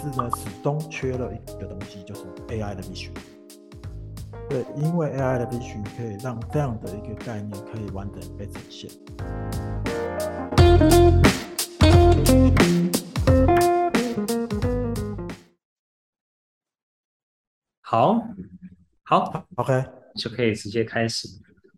是呢，始终缺了一个东西，就是 AI 的 vision。对，因为 AI 的 vision 可以让这样的一个概念可以完整被呈现。好，好，OK，就可以直接开始。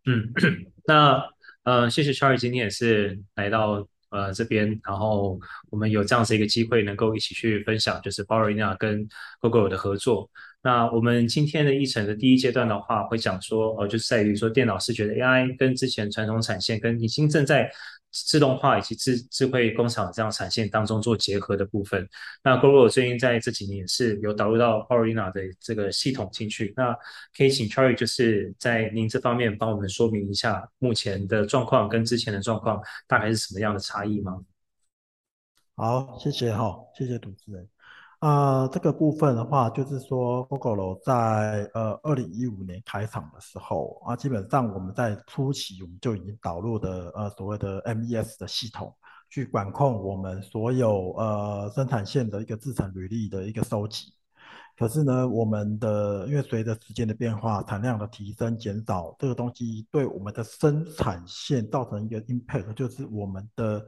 嗯，那呃，谢谢 Charlie 今天也是来到呃这边，然后我们有这样子一个机会，能够一起去分享，就是 Borina 跟 Google 的合作。那我们今天的议程的第一阶段的话，会讲说，呃，就是在于说电脑视觉的 AI 跟之前传统产线跟已经正在自动化以及智智慧工厂这样产线当中做结合的部分，那 Google 最近在这几年也是有导入到 Horina 的这个系统进去。那可以请 Charlie 就是在您这方面帮我们说明一下目前的状况跟之前的状况大概是什么样的差异吗？好，谢谢哈，谢谢主持人。啊、呃，这个部分的话，就是说，Gogoro 在呃二零一五年开场的时候啊，基本上我们在初期我们就已经导入的呃所谓的 MES 的系统，去管控我们所有呃生产线的一个制程履历的一个收集。可是呢，我们的因为随着时间的变化，产量的提升减少，这个东西对我们的生产线造成一个 impact，就是我们的。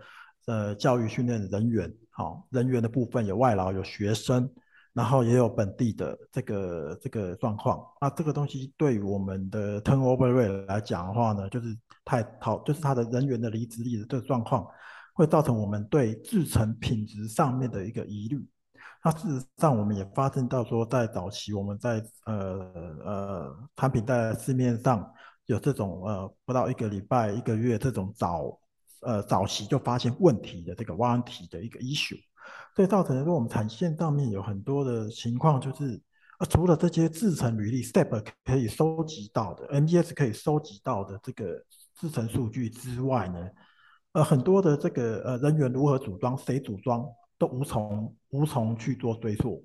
呃，教育训练人员，好、人员的部分有外劳，有学生，然后也有本地的这个这个状况。那这个东西对于我们的 turnover rate 来讲的话呢，就是太好，就是他的人员的离职率的这个状况，会造成我们对制成品质上面的一个疑虑。那事实上，我们也发现到说，在早期我们在呃呃产品在市面上有这种呃不到一个礼拜、一个月这种早。呃，早期就发现问题的这个问题的一个 issue，所以造成说我们产线上面有很多的情况，就是呃，除了这些制程履历 step 可以收集到的，NDS 可以收集到的这个制程数据之外呢，呃，很多的这个呃人员如何组装，谁组装都无从无从去做追溯。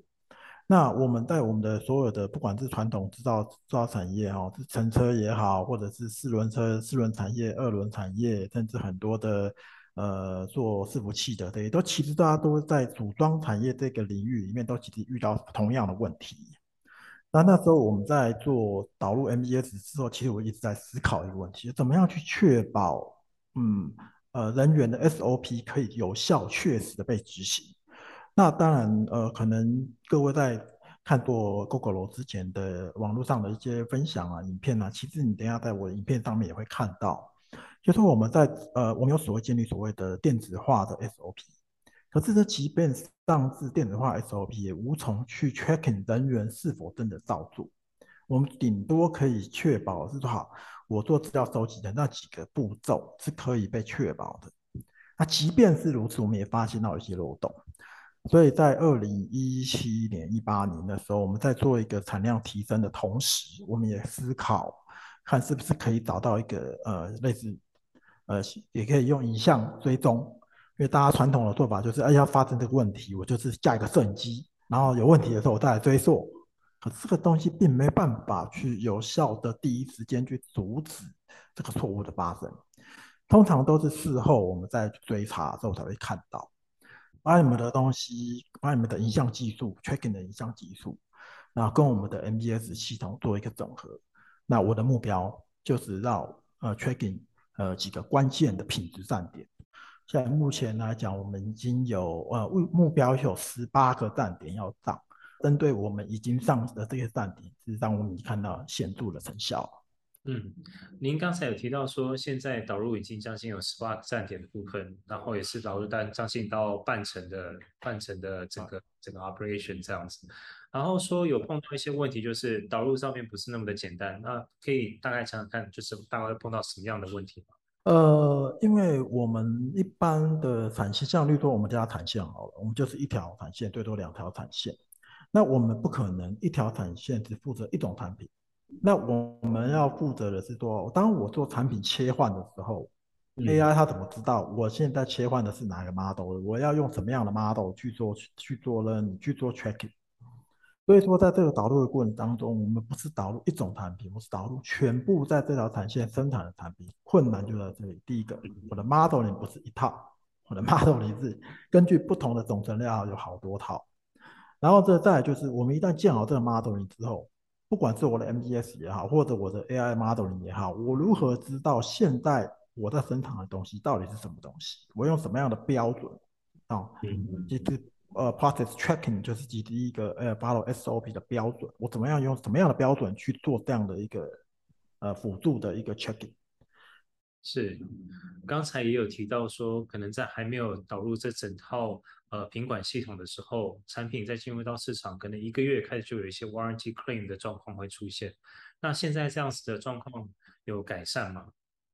那我们在我们的所有的，不管是传统制造制造产业哈，是乘车也好，或者是四轮车、四轮产业、二轮产业，甚至很多的呃做伺服器的，这些都其实大家都在组装产业这个领域里面，都其实遇到同样的问题。那那时候我们在做导入 MES 之后，其实我一直在思考一个问题：怎么样去确保嗯呃人员的 SOP 可以有效、确实的被执行？那当然，呃，可能各位在看过 Gogoro 之前的网络上的一些分享啊、影片啊，其实你等下在我的影片上面也会看到，就是我们在呃，我们有所谓建立所谓的电子化的 SOP，可是这即便上至电子化 SOP，也无从去 checking 人员是否真的照做，我们顶多可以确保是说好，我做资料收集的那几个步骤是可以被确保的。那即便是如此，我们也发现到一些漏洞。所以在二零一七年、一八年的时候，我们在做一个产量提升的同时，我们也思考看是不是可以找到一个呃类似呃也可以用影像追踪，因为大家传统的做法就是哎要发生这个问题，我就是架一个摄影机，然后有问题的时候我再来追溯。可这个东西并没办法去有效的第一时间去阻止这个错误的发生，通常都是事后我们再追查之后才会看到。把你们的东西，把你们的影像技术，tracking 的影像技术，然后跟我们的 MBS 系统做一个整合。那我的目标就是让呃 tracking 呃几个关键的品质站点。现在目前来讲，我们已经有呃目目标有十八个站点要上。针对我们已经上的这些站点，是让我们看到显著的成效。嗯，您刚才有提到说，现在导入已经将近有十八个站点的部分，然后也是导入但将近到半程的半程的整个整个 operation 这样子，然后说有碰到一些问题，就是导入上面不是那么的简单，那可以大概想想看，就是大概碰到什么样的问题吗？呃，因为我们一般的产线，像例如说我们家产线好了，我们就是一条产线，最多两条产线，那我们不可能一条产线只负责一种产品。那我们要负责的是说，当我做产品切换的时候，嗯，AI 它怎么知道我现在切换的是哪个 model？我要用什么样的 model 去做去做呢？你去做 tracking。所以说，在这个导入的过程当中，我们不是导入一种产品，我是导入全部在这条产线生产的产品。困难就在这里。第一个，我的 model 里不是一套，我的 model 里是根据不同的总成料有好多套。然后这再来就是我们一旦建好这个 modeling 之后，不管是我的 MDS 也好，或者我的 AI modeling 也好，我如何知道现在我在生产的东西到底是什么东西？我用什么样的标准啊？嗯，其实呃 process tracking 就是第一个呃 follow SOP 的标准，我怎么样用什么样的标准去做这样的一个呃辅助的一个 checking？是，刚才也有提到说，可能在还没有导入这整套呃品管系统的时候，产品在进入到市场，可能一个月开始就有一些 warranty claim 的状况会出现。那现在这样子的状况有改善吗？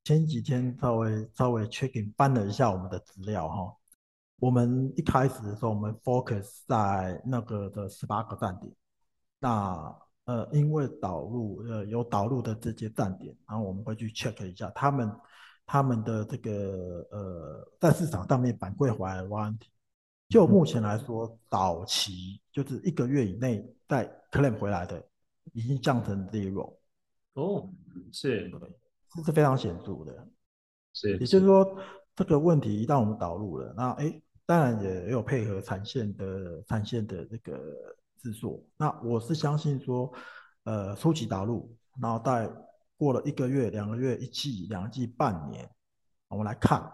前几天稍微稍微 checking 翻了一下我们的资料哈，我们一开始的时候，我们 focus 在那个的十八个站点，那。呃，因为导入呃有导入的这些站点，然后我们会去 check 一下他们他们的这个呃在市场上面反馈回来的问题。就目前来说，早期就是一个月以内在 claim 回来的，已经降成 zero。哦，是，对，这是非常显著的。是，也就是说，这个问题一旦我们导入了，那哎，当然也有配合产线的产线的这个。制作，那我是相信说，呃，初期导入，然后待过了一个月、两个月、一季、两季、半年，我们来看，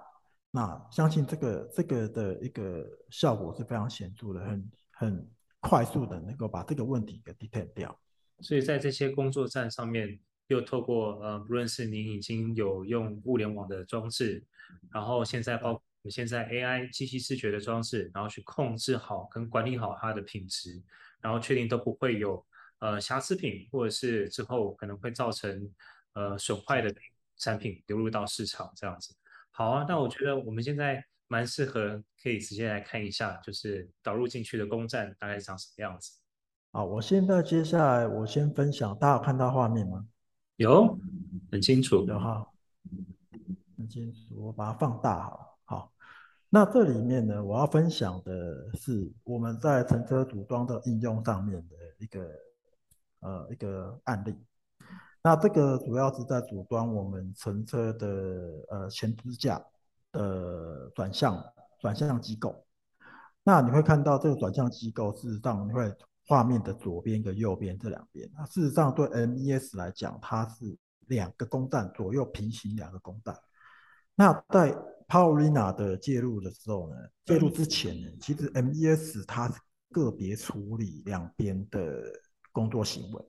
那相信这个这个的一个效果是非常显著的，很很快速的能够把这个问题给 detect 掉。所以在这些工作站上面，又透过呃，不论是您已经有用物联网的装置，然后现在包括现在 AI 机器视觉的装置，然后去控制好跟管理好它的品质。然后确定都不会有呃瑕疵品，或者是之后可能会造成呃损坏的产品流入到市场这样子。好啊，那我觉得我们现在蛮适合可以直接来看一下，就是导入进去的工站大概长什么样子。好，我现在接下来我先分享，大家有看到画面吗？有，很清楚。有哈，很清楚，我把它放大好。好。那这里面呢，我要分享的是我们在乘车组装的应用上面的一个呃一个案例。那这个主要是在组装我们乘车的呃前支架的转向转向机构。那你会看到这个转向机构，事实上你会画面的左边跟右边这两边。那事实上对 MES 来讲，它是两个工站左右平行两个工站。那在 Powerina 的介入的时候呢，介入之前呢，其实 MES 它是个别处理两边的工作行为。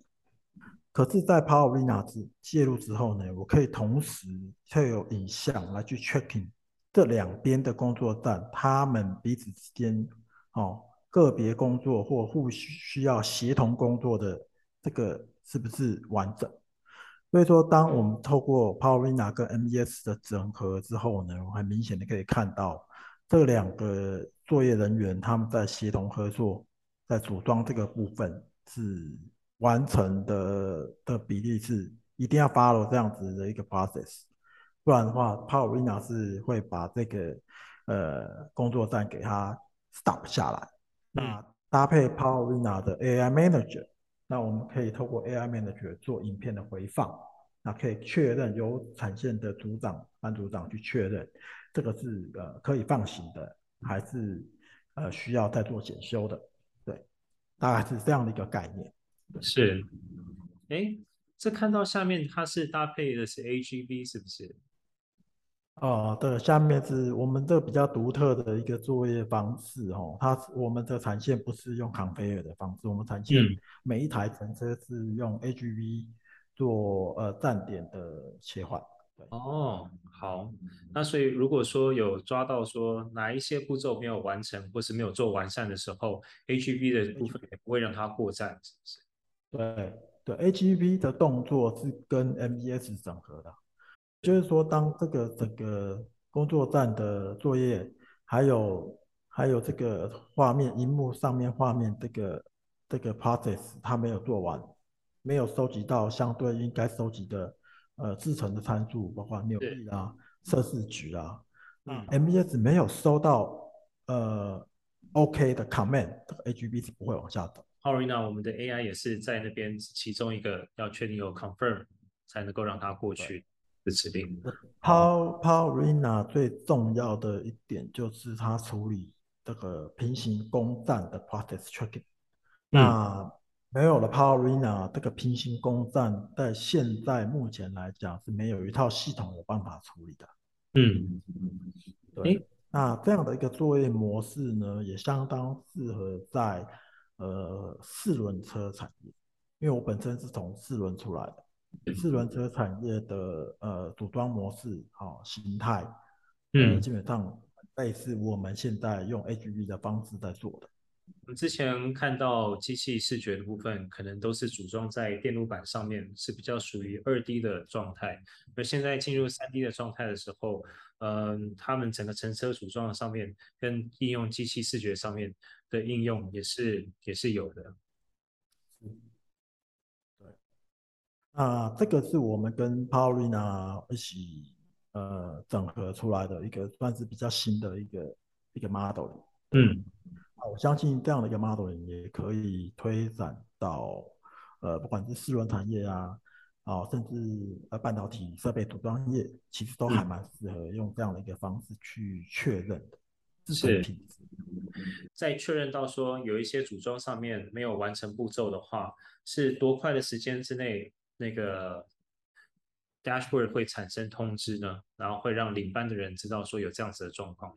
可是，在 Powerina 之介入之后呢，我可以同时会有影像来去 checking 这两边的工作站，他们彼此之间哦个别工作或互需要协同工作的这个是不是完整？所以说，当我们透过 Powerina 跟 MES 的整合之后呢，我很明显的可以看到这两个作业人员他们在协同合作，在组装这个部分是完成的的比例是一定要 follow 这样子的一个 process，不然的话，Powerina 是会把这个呃工作站给它 stop 下来。那搭配 Powerina 的 AI Manager。那我们可以透过 AI Manager 做影片的回放，那可以确认由产线的组长、班组长去确认，这个是呃可以放行的，还是呃需要再做检修的？对，大概是这样的一个概念。是，哎，这看到下面它是搭配的是 AGV 是不是？哦，对，下面是我们这比较独特的一个作业方式哦，它我们的产线不是用 conveyor 的方式，我们产线每一台乘车是用 AGV 做呃站点的切换。对哦，好，那所以如果说有抓到说哪一些步骤没有完成或是没有做完善的时候，AGV 的部分也不会让它过站，是不是？对对，AGV 的动作是跟 MES 整合的。就是说，当这个整个工作站的作业，还有还有这个画面荧幕上面画面这个这个 process 它没有做完，没有收集到相对应该收集的呃制成的参数，包括扭力啊、测试值啊，嗯，MBS 没有收到呃 OK 的 command，这个 AGB 是不会往下走。Powerina 我们的 AI 也是在那边其中一个要确定有 confirm 才能够让它过去。的指令。Powerina 最重要的一点就是它处理这个平行工站的 process tracking。那没有了 Powerina 这个平行攻占，在现在目前来讲是没有一套系统有办法处理的。嗯，对。诶那这样的一个作业模式呢，也相当适合在呃四轮车产业，因为我本身是从四轮出来的，四轮车产业的呃组装模式啊、哦、形态，嗯、呃，基本上类似我们现在用 HV 的方式在做的。我们之前看到机器视觉的部分，可能都是组装在电路板上面，是比较属于二 D 的状态。而现在进入三 D 的状态的时候，嗯，他们整个乘车组装的上面，跟应用机器视觉上面的应用也是也是有的。那这个是我们跟 Powerina 一起呃整合出来的一个算是比较新的一个一个 model。嗯。我相信这样的一个 model 也可以推展到，呃，不管是四轮产业啊，啊，甚至呃半导体设备组装业，其实都还蛮适合用这样的一个方式去确认的。是。在确认到说有一些组装上面没有完成步骤的话，是多快的时间之内，那个 dashboard 会产生通知呢？然后会让领班的人知道说有这样子的状况。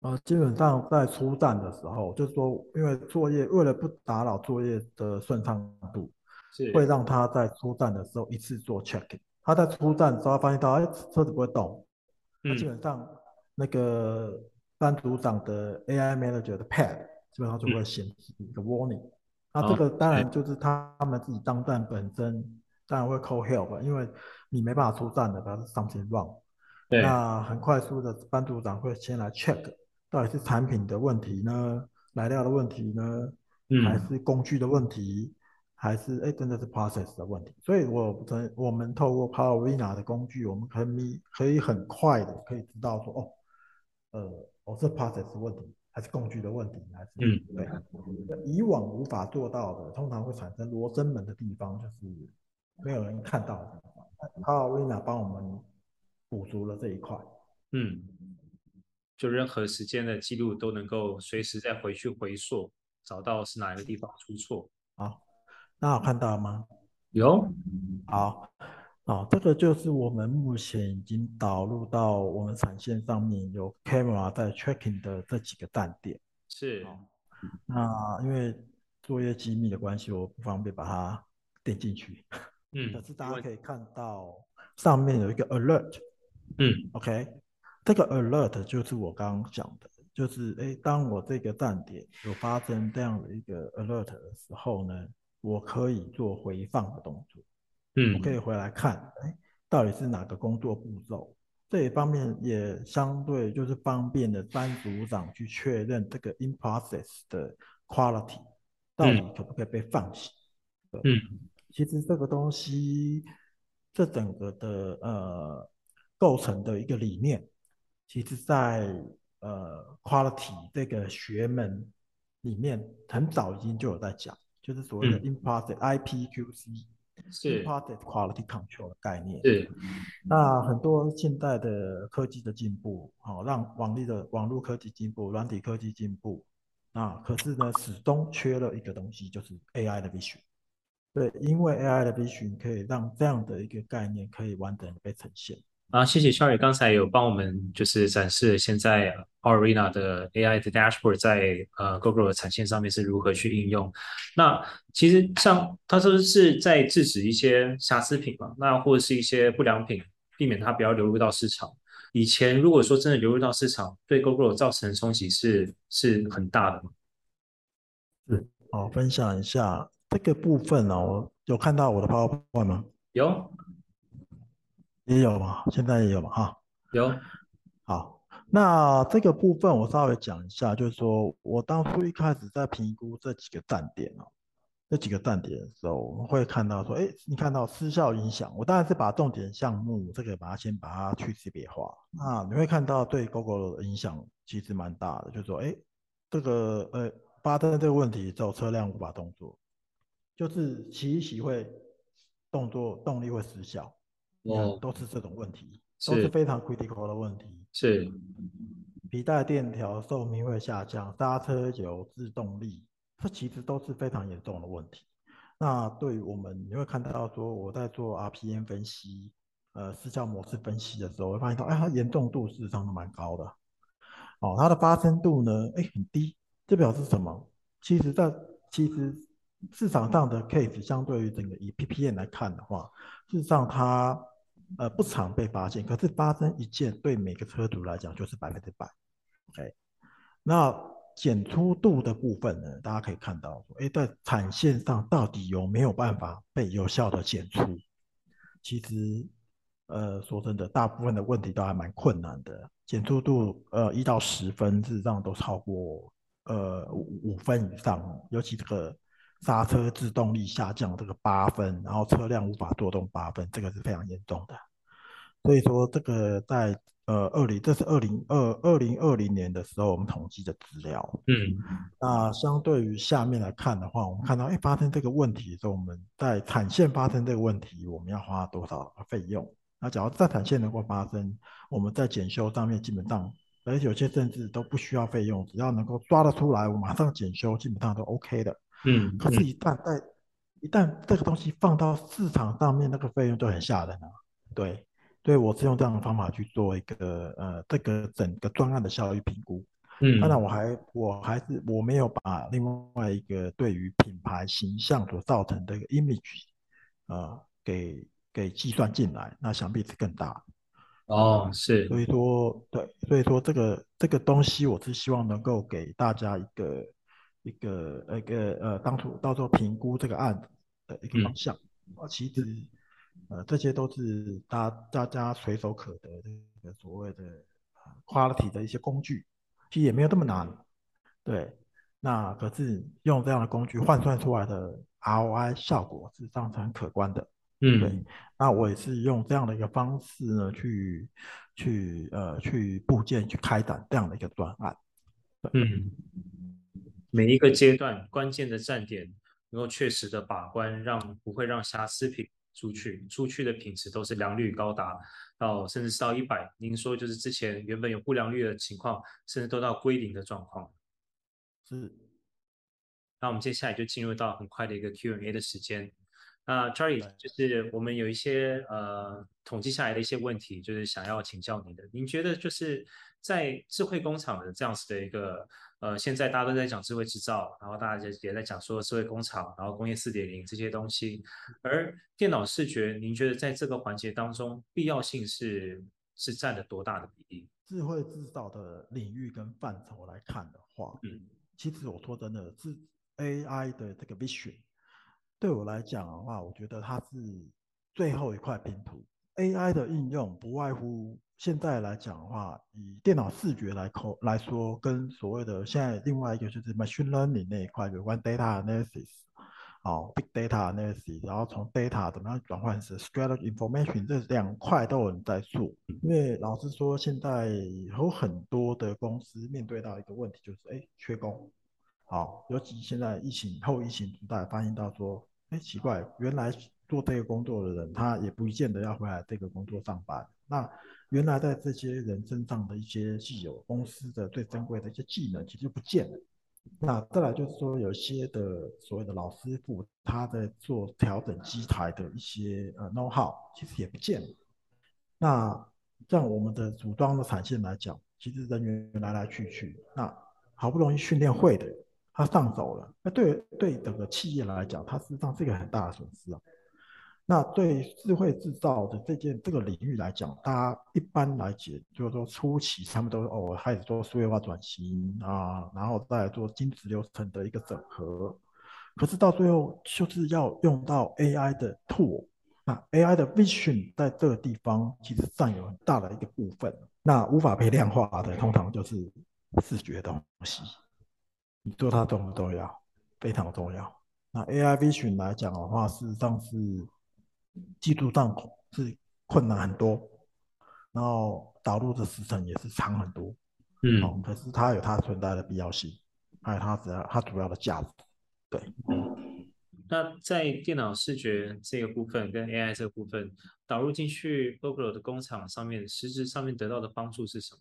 呃，基本上在出站的时候，就是说，因为作业为了不打扰作业的顺畅度，是会让他在出站的时候一次做 checking。他在出站的时候发现到，哎，车子不会动，那、嗯、基本上那个班组长的 AI manager 的 pad 基本上就会显示一个 warning。那、嗯、这个当然就是他们自己当站本身当然会 call help，因为你没办法出站的，表示 something wrong。对那很快速的班组长会先来 check。到底是产品的问题呢？来料的问题呢？嗯、还是工具的问题？还是哎，真的是 process 的问题？所以我，我我们透过 Powerina 的工具，我们可以可以很快的可以知道说，哦，呃，哦，是 process 问题，还是工具的问题？还是嗯，对。以往无法做到的，通常会产生罗生门的地方，就是没有人看到的地方。Powerina 帮我们补足了这一块。嗯。就任何时间的记录都能够随时再回去回溯，找到是哪一个地方出错。好，那有看到吗？有。好，好，这个就是我们目前已经导入到我们产线上面有 camera 在 tracking 的这几个站点。是。那因为作业机密的关系，我不方便把它点进去。嗯。可是大家可以看到上面有一个 alert。嗯。OK。这个 alert 就是我刚刚讲的，就是哎，当我这个站点有发生这样的一个 alert 的时候呢，我可以做回放的动作，嗯，我可以回来看，哎，到底是哪个工作步骤，这一方面也相对就是方便的班组长去确认这个 in process 的 quality 到底可不可以被放行，嗯，其实这个东西这整个的呃构成的一个理念。其实在，呃 quality 这个学门里面，很早已经就有在讲，就是所谓的 in process IPQC，是 process quality control 的概念。是。那很多现在的科技的进步，好、哦、让网力的网络科技进步，软体科技进步，啊，可是呢，始终缺了一个东西，就是 AI 的 vision。对，因为 AI 的 vision 可以让这样的一个概念可以完整被呈现。啊，谢谢 Sherry 刚才有帮我们就是展示现在 Powerina 的 AI 的 dashboard 在呃 Google 的产线上面是如何去应用。那其实像他说是在制止一些瑕疵品嘛，那或者是一些不良品，避免它不要流入到市场。以前如果说真的流入到市场，对 Google 造成的冲击是是很大的吗？是，好，分享一下这个部分哦，我有看到我的 PowerPoint 吗？有。也有嘛，现在也有嘛，哈，有。好，那这个部分我稍微讲一下，就是说我当初一开始在评估这几个站点哦，这几个站点的时候，我们会看到说，哎，你看到失效影响，我当然是把重点项目这个把它先把它去识别化。那你会看到对 Gogoro 的影响其实蛮大的，就是说，哎，这个呃发生这个问题之后，车辆无法动作，就是骑一骑会动作动力会失效。哦，都是这种问题，都是非常 critical 的问题。是，皮带电条寿命会下降，刹车油制动力这其实都是非常严重的问题。那对于我们，你会看到说我在做 RPM 分析，呃，失效模式分析的时候，会发现到，哎，它严重度事实上都蛮高的。哦，它的发生度呢，哎，很低。这表示什么？其实在，在其实市场上的 case 相对于整个以 PPN 来看的话，事实上它呃不常被发现。可是发生一件，对每个车主来讲就是百分之百。OK，那检出度的部分呢，大家可以看到，哎，在产线上到底有没有办法被有效的检出？其实，呃，说真的，大部分的问题都还蛮困难的。检出度，呃，一到十分，事实上都超过。呃，五五分以上，尤其这个刹车制动力下降这个八分，然后车辆无法做动八分，这个是非常严重的。所以说，这个在呃二零，这是二零二二零二零年的时候我们统计的资料。嗯，那相对于下面来看的话，我们看到，哎，发生这个问题的时候，我们在产线发生这个问题，我们要花多少费用？那假如在产线能够发生，我们在检修上面基本上。而且有些甚至都不需要费用，只要能够抓得出来，我马上检修，基本上都 OK 的。嗯，可是，一旦在一旦这个东西放到市场上面，那个费用就很吓人了。对，所以我是用这样的方法去做一个呃这个整个专案的效益评估。嗯，当然我还我还是我没有把另外一个对于品牌形象所造成的一个 image 呃给给计算进来，那想必是更大。哦，是，所以说，对，所以说这个这个东西，我是希望能够给大家一个一个一个呃，当初到时候评估这个案子的一个方向。啊、嗯，其实呃，这些都是大大家随手可得的这个所谓的 quality 的一些工具，其实也没有这么难。对，那可是用这样的工具换算出来的 ROI 效果，事实上是很可观的。嗯，对，那我也是用这样的一个方式呢，去去呃去部件去开展这样的一个专案。嗯，每一个阶段关键的站点，能够确实的把关，让不会让瑕疵品出去，出去的品质都是良率高达到甚至是到一百。您说就是之前原本有不良率的情况，甚至都到归零的状况。是。那我们接下来就进入到很快的一个 Q&A 的时间。那 Charlie 就是我们有一些呃统计下来的一些问题，就是想要请教您的。您觉得就是在智慧工厂的这样子的一个呃，现在大家都在讲智慧制造，然后大家也在讲说智慧工厂，然后工业四点零这些东西，而电脑视觉，您觉得在这个环节当中必要性是是占了多大的比例？智慧制造的领域跟范畴来看的话，嗯，其实我说真的是 AI 的这个 vision。对我来讲的话，我觉得它是最后一块拼图。AI 的应用不外乎现在来讲的话，以电脑视觉来口来说，跟所谓的现在另外一个就是 machine learning 那一块有关 data analysis，哦，big data analysis，然后从 data 怎么样转换成 strategic information，这两块都有人在做。因为老实说，现在有很多的公司面对到一个问题，就是哎，缺工。好，尤其现在疫情后疫情时代，发现到说。哎，奇怪，原来做这个工作的人，他也不见得要回来这个工作上班。那原来在这些人身上的一些既有公司的最珍贵的一些技能，其实就不见了。那再来就是说，有些的所谓的老师傅，他在做调整机台的一些呃 know how，其实也不见了。那像我们的组装的产线来讲，其实人员来来去去，那好不容易训练会的。他上走了，那对对整个企业来讲，它实际上是一个很大的损失啊。那对智慧制造的这件这个领域来讲，大家一般来讲就是说初期他们都哦开始做数位化转型啊，然后再做精子流程的一个整合。可是到最后就是要用到 AI 的 tool，那 AI 的 vision 在这个地方其实占有很大的一个部分。那无法被量化的，通常就是视觉东西。你做它重不重要？非常重要。那 AI Vision 来讲的话，事实上是技术上是困难很多，然后导入的时程也是长很多。嗯，哦，可是它有它存在的必要性，还有它主要它主要的价值。对。那在电脑视觉这个部分跟 AI 这个部分导入进去 Gogoro 的工厂上面，实质上面得到的帮助是什么？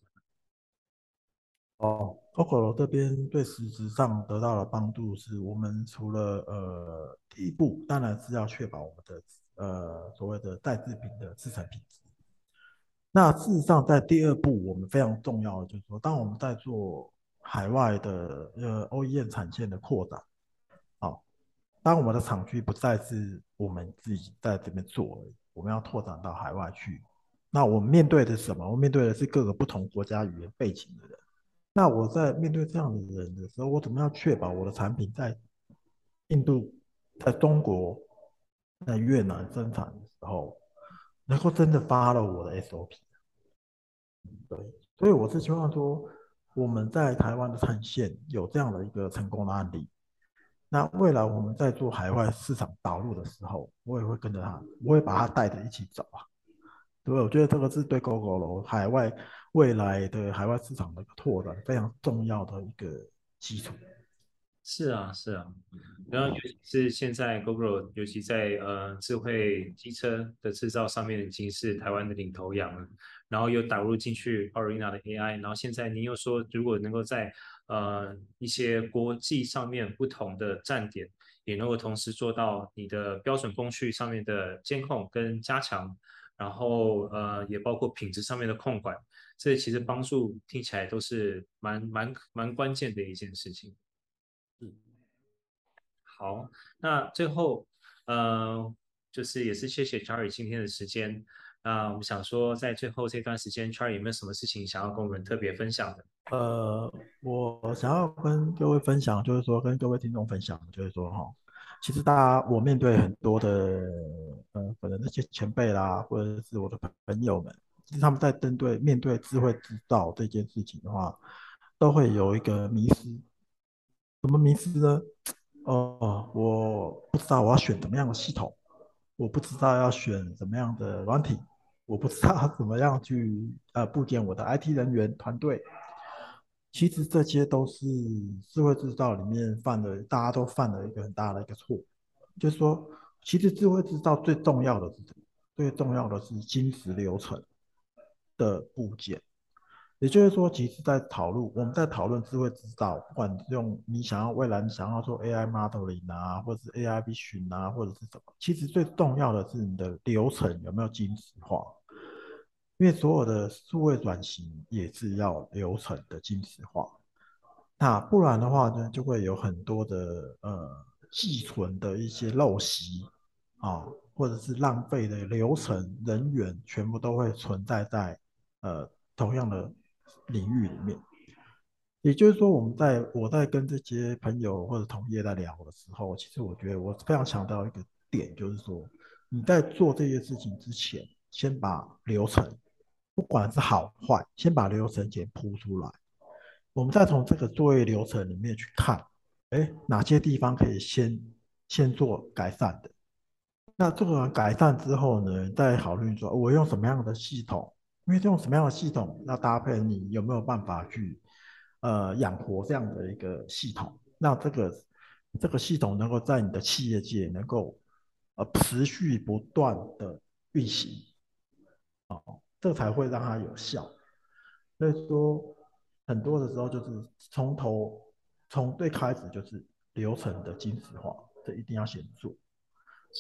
哦，Ocoro 这边对实质上得到的帮助是，我们除了呃第一步，当然是要确保我们的呃所谓的代制品的制程品质。那事实上，在第二步，我们非常重要的就是说，当我们在做海外的呃 OEM 产线的扩展，好，当我们的厂区不再是我们自己在这边做，我们要拓展到海外去。那我们面对的什么？我们面对的是各个不同国家语言背景的人。那我在面对这样的人的时候，我怎么样确保我的产品在印度、在中国、在越南生产的时候，能够真的发了我的 SOP，对，所以我是希望说，我们在台湾的产线有这样的一个成功的案例。那未来我们在做海外市场导入的时候，我也会跟着他，我会把他带着一起走啊。对，我觉得这个是对 Gogoro 海外未来的海外市场的一个拓展非常重要的一个基础。是啊，是啊，然后尤其是现在 Gogoro，尤其在呃智慧机车的制造上面已经是台湾的领头羊了。然后又导入进去 Arena 的 AI，然后现在您又说，如果能够在呃一些国际上面不同的站点，也能够同时做到你的标准工序上面的监控跟加强，然后呃也包括品质上面的控管，这其实帮助听起来都是蛮蛮蛮关键的一件事情。嗯，好，那最后，呃，就是也是谢谢 Charlie 今天的时间。那我们想说，在最后这段时间，Charlie 有没有什么事情想要跟我们特别分享的？呃，我想要跟各位分享，就是说跟各位听众分享，就是说哈，其实大家我面对很多的呃，可能那些前辈啦，或者是我的朋友们，其实他们在针对面对智慧制造这件事情的话，都会有一个迷失。什么迷失呢？哦，我不知道我要选怎么样的系统，我不知道要选什么样的软体，我不知道 怎么样去呃布建我的 IT 人员团队。其实这些都是智慧制造里面犯的，大家都犯了一个很大的一个错，就是说，其实智慧制造最重要的是什么？最重要的是精石流程的部件。也就是说，其实，在讨论我们在讨论智慧制造，不管用你想要未来你想要做 AI modeling 啊，或者是 AI vision 啊，或者是什么，其实最重要的是你的流程有没有精实化，因为所有的数位转型也是要流程的精实化，那不然的话呢，就会有很多的呃寄存的一些陋习啊，或者是浪费的流程人员，全部都会存在在呃同样的。领域里面，也就是说，我们在我在跟这些朋友或者同业在聊的时候，其实我觉得我非常强调一个点，就是说你在做这些事情之前，先把流程，不管是好坏，先把流程先铺出来。我们再从这个作业流程里面去看，哎，哪些地方可以先先做改善的。那做完改善之后呢，再考虑说我用什么样的系统。因为这种什么样的系统，要搭配你有没有办法去，呃，养活这样的一个系统，那这个这个系统能够在你的企业界能够，呃，持续不断的运行，哦，这才会让它有效。所以说，很多的时候就是从头从最开始就是流程的精实化，这一定要先做。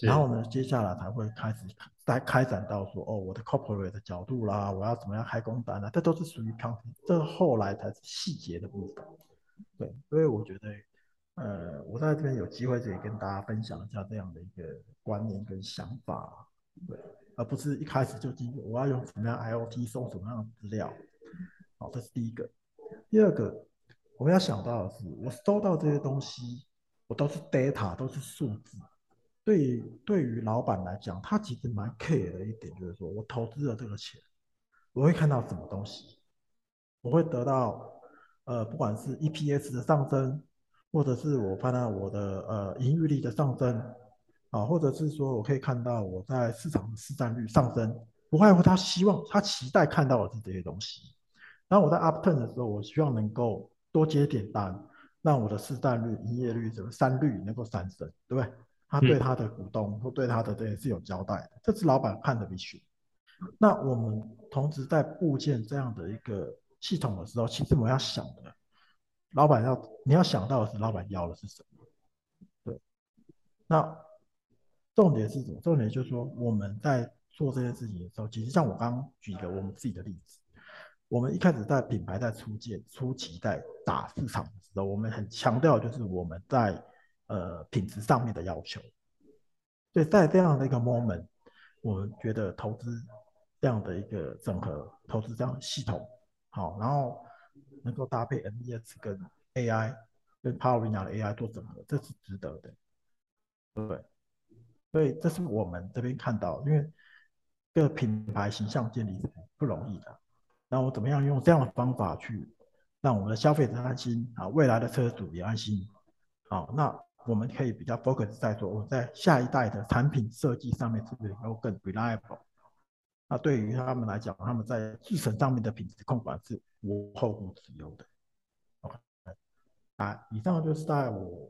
然后呢，接下来才会开始再开展到说，哦，我的 corporate 的角度啦，我要怎么样开工单啊，这都是属于 content，这后来才是细节的部分。对，所以我觉得，呃，我在这边有机会可以跟大家分享一下这样的一个观念跟想法，对，而不是一开始就进入我要用什么样 IoT 送什么样的资料。好，这是第一个。第二个，我们要想到的是，我收到这些东西，我都是 data，都是数字。对，对于老板来讲，他其实蛮 care 的一点就是说，我投资了这个钱，我会看到什么东西？我会得到，呃，不管是 EPS 的上升，或者是我看到我的呃盈余率的上升，啊，或者是说我可以看到我在市场的市占率上升，不外乎他希望他期待看到的是这些东西。然后我在 upturn 的时候，我希望能够多接点单，让我的市占率、营业率、什么三率能够上升，对不对？他对他的股东或对他的这些是有交代的，这是老板看的必须。那我们同时在构建这样的一个系统的时候，其实我们要想的，老板要你要想到的是老板要的是什么？对，那重点是什么？重点就是说我们在做这件事情的时候，其实像我刚刚举一个我们自己的例子，我们一开始在品牌在初建初期在打市场的时候，我们很强调就是我们在呃品质上面的要求。所以在这样的一个 moment，我们觉得投资这样的一个整合，投资这样的系统，好，然后能够搭配 NES 跟 AI 跟 Power BI 的 AI 做整合，这是值得的，对。所以这是我们这边看到，因为这个品牌形象建立是不容易的。那我怎么样用这样的方法去让我们的消费者安心啊，未来的车主也安心，好，那。我们可以比较 focus 在说，我在下一代的产品设计上面是不是能够更 reliable？那对于他们来讲，他们在制程上面的品质控管是无后顾之忧的。OK，啊，以上就是在我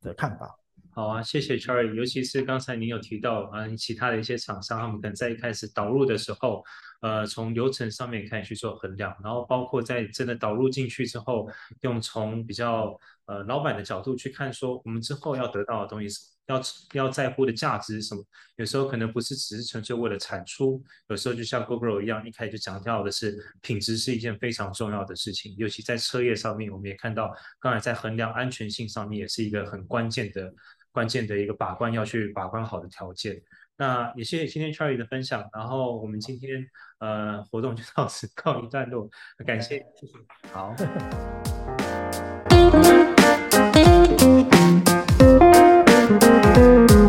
的看法。好啊，谢谢 Charlie。尤其是刚才您有提到嗯，其他的一些厂商，他们可能在一开始导入的时候，呃，从流程上面开始去做衡量，然后包括在真的导入进去之后，用从比较呃老板的角度去看，说我们之后要得到的东西是。要要在乎的价值是什么？有时候可能不是只是纯粹为了产出，有时候就像 Gogoro 一样，一开始就强调的是品质是一件非常重要的事情。尤其在车业上面，我们也看到，刚才在衡量安全性上面，也是一个很关键的关键的一个把关要去把关好的条件。那也谢谢今天 Charlie 的分享，然后我们今天呃活动就到此告一段落，感谢，谢谢，好。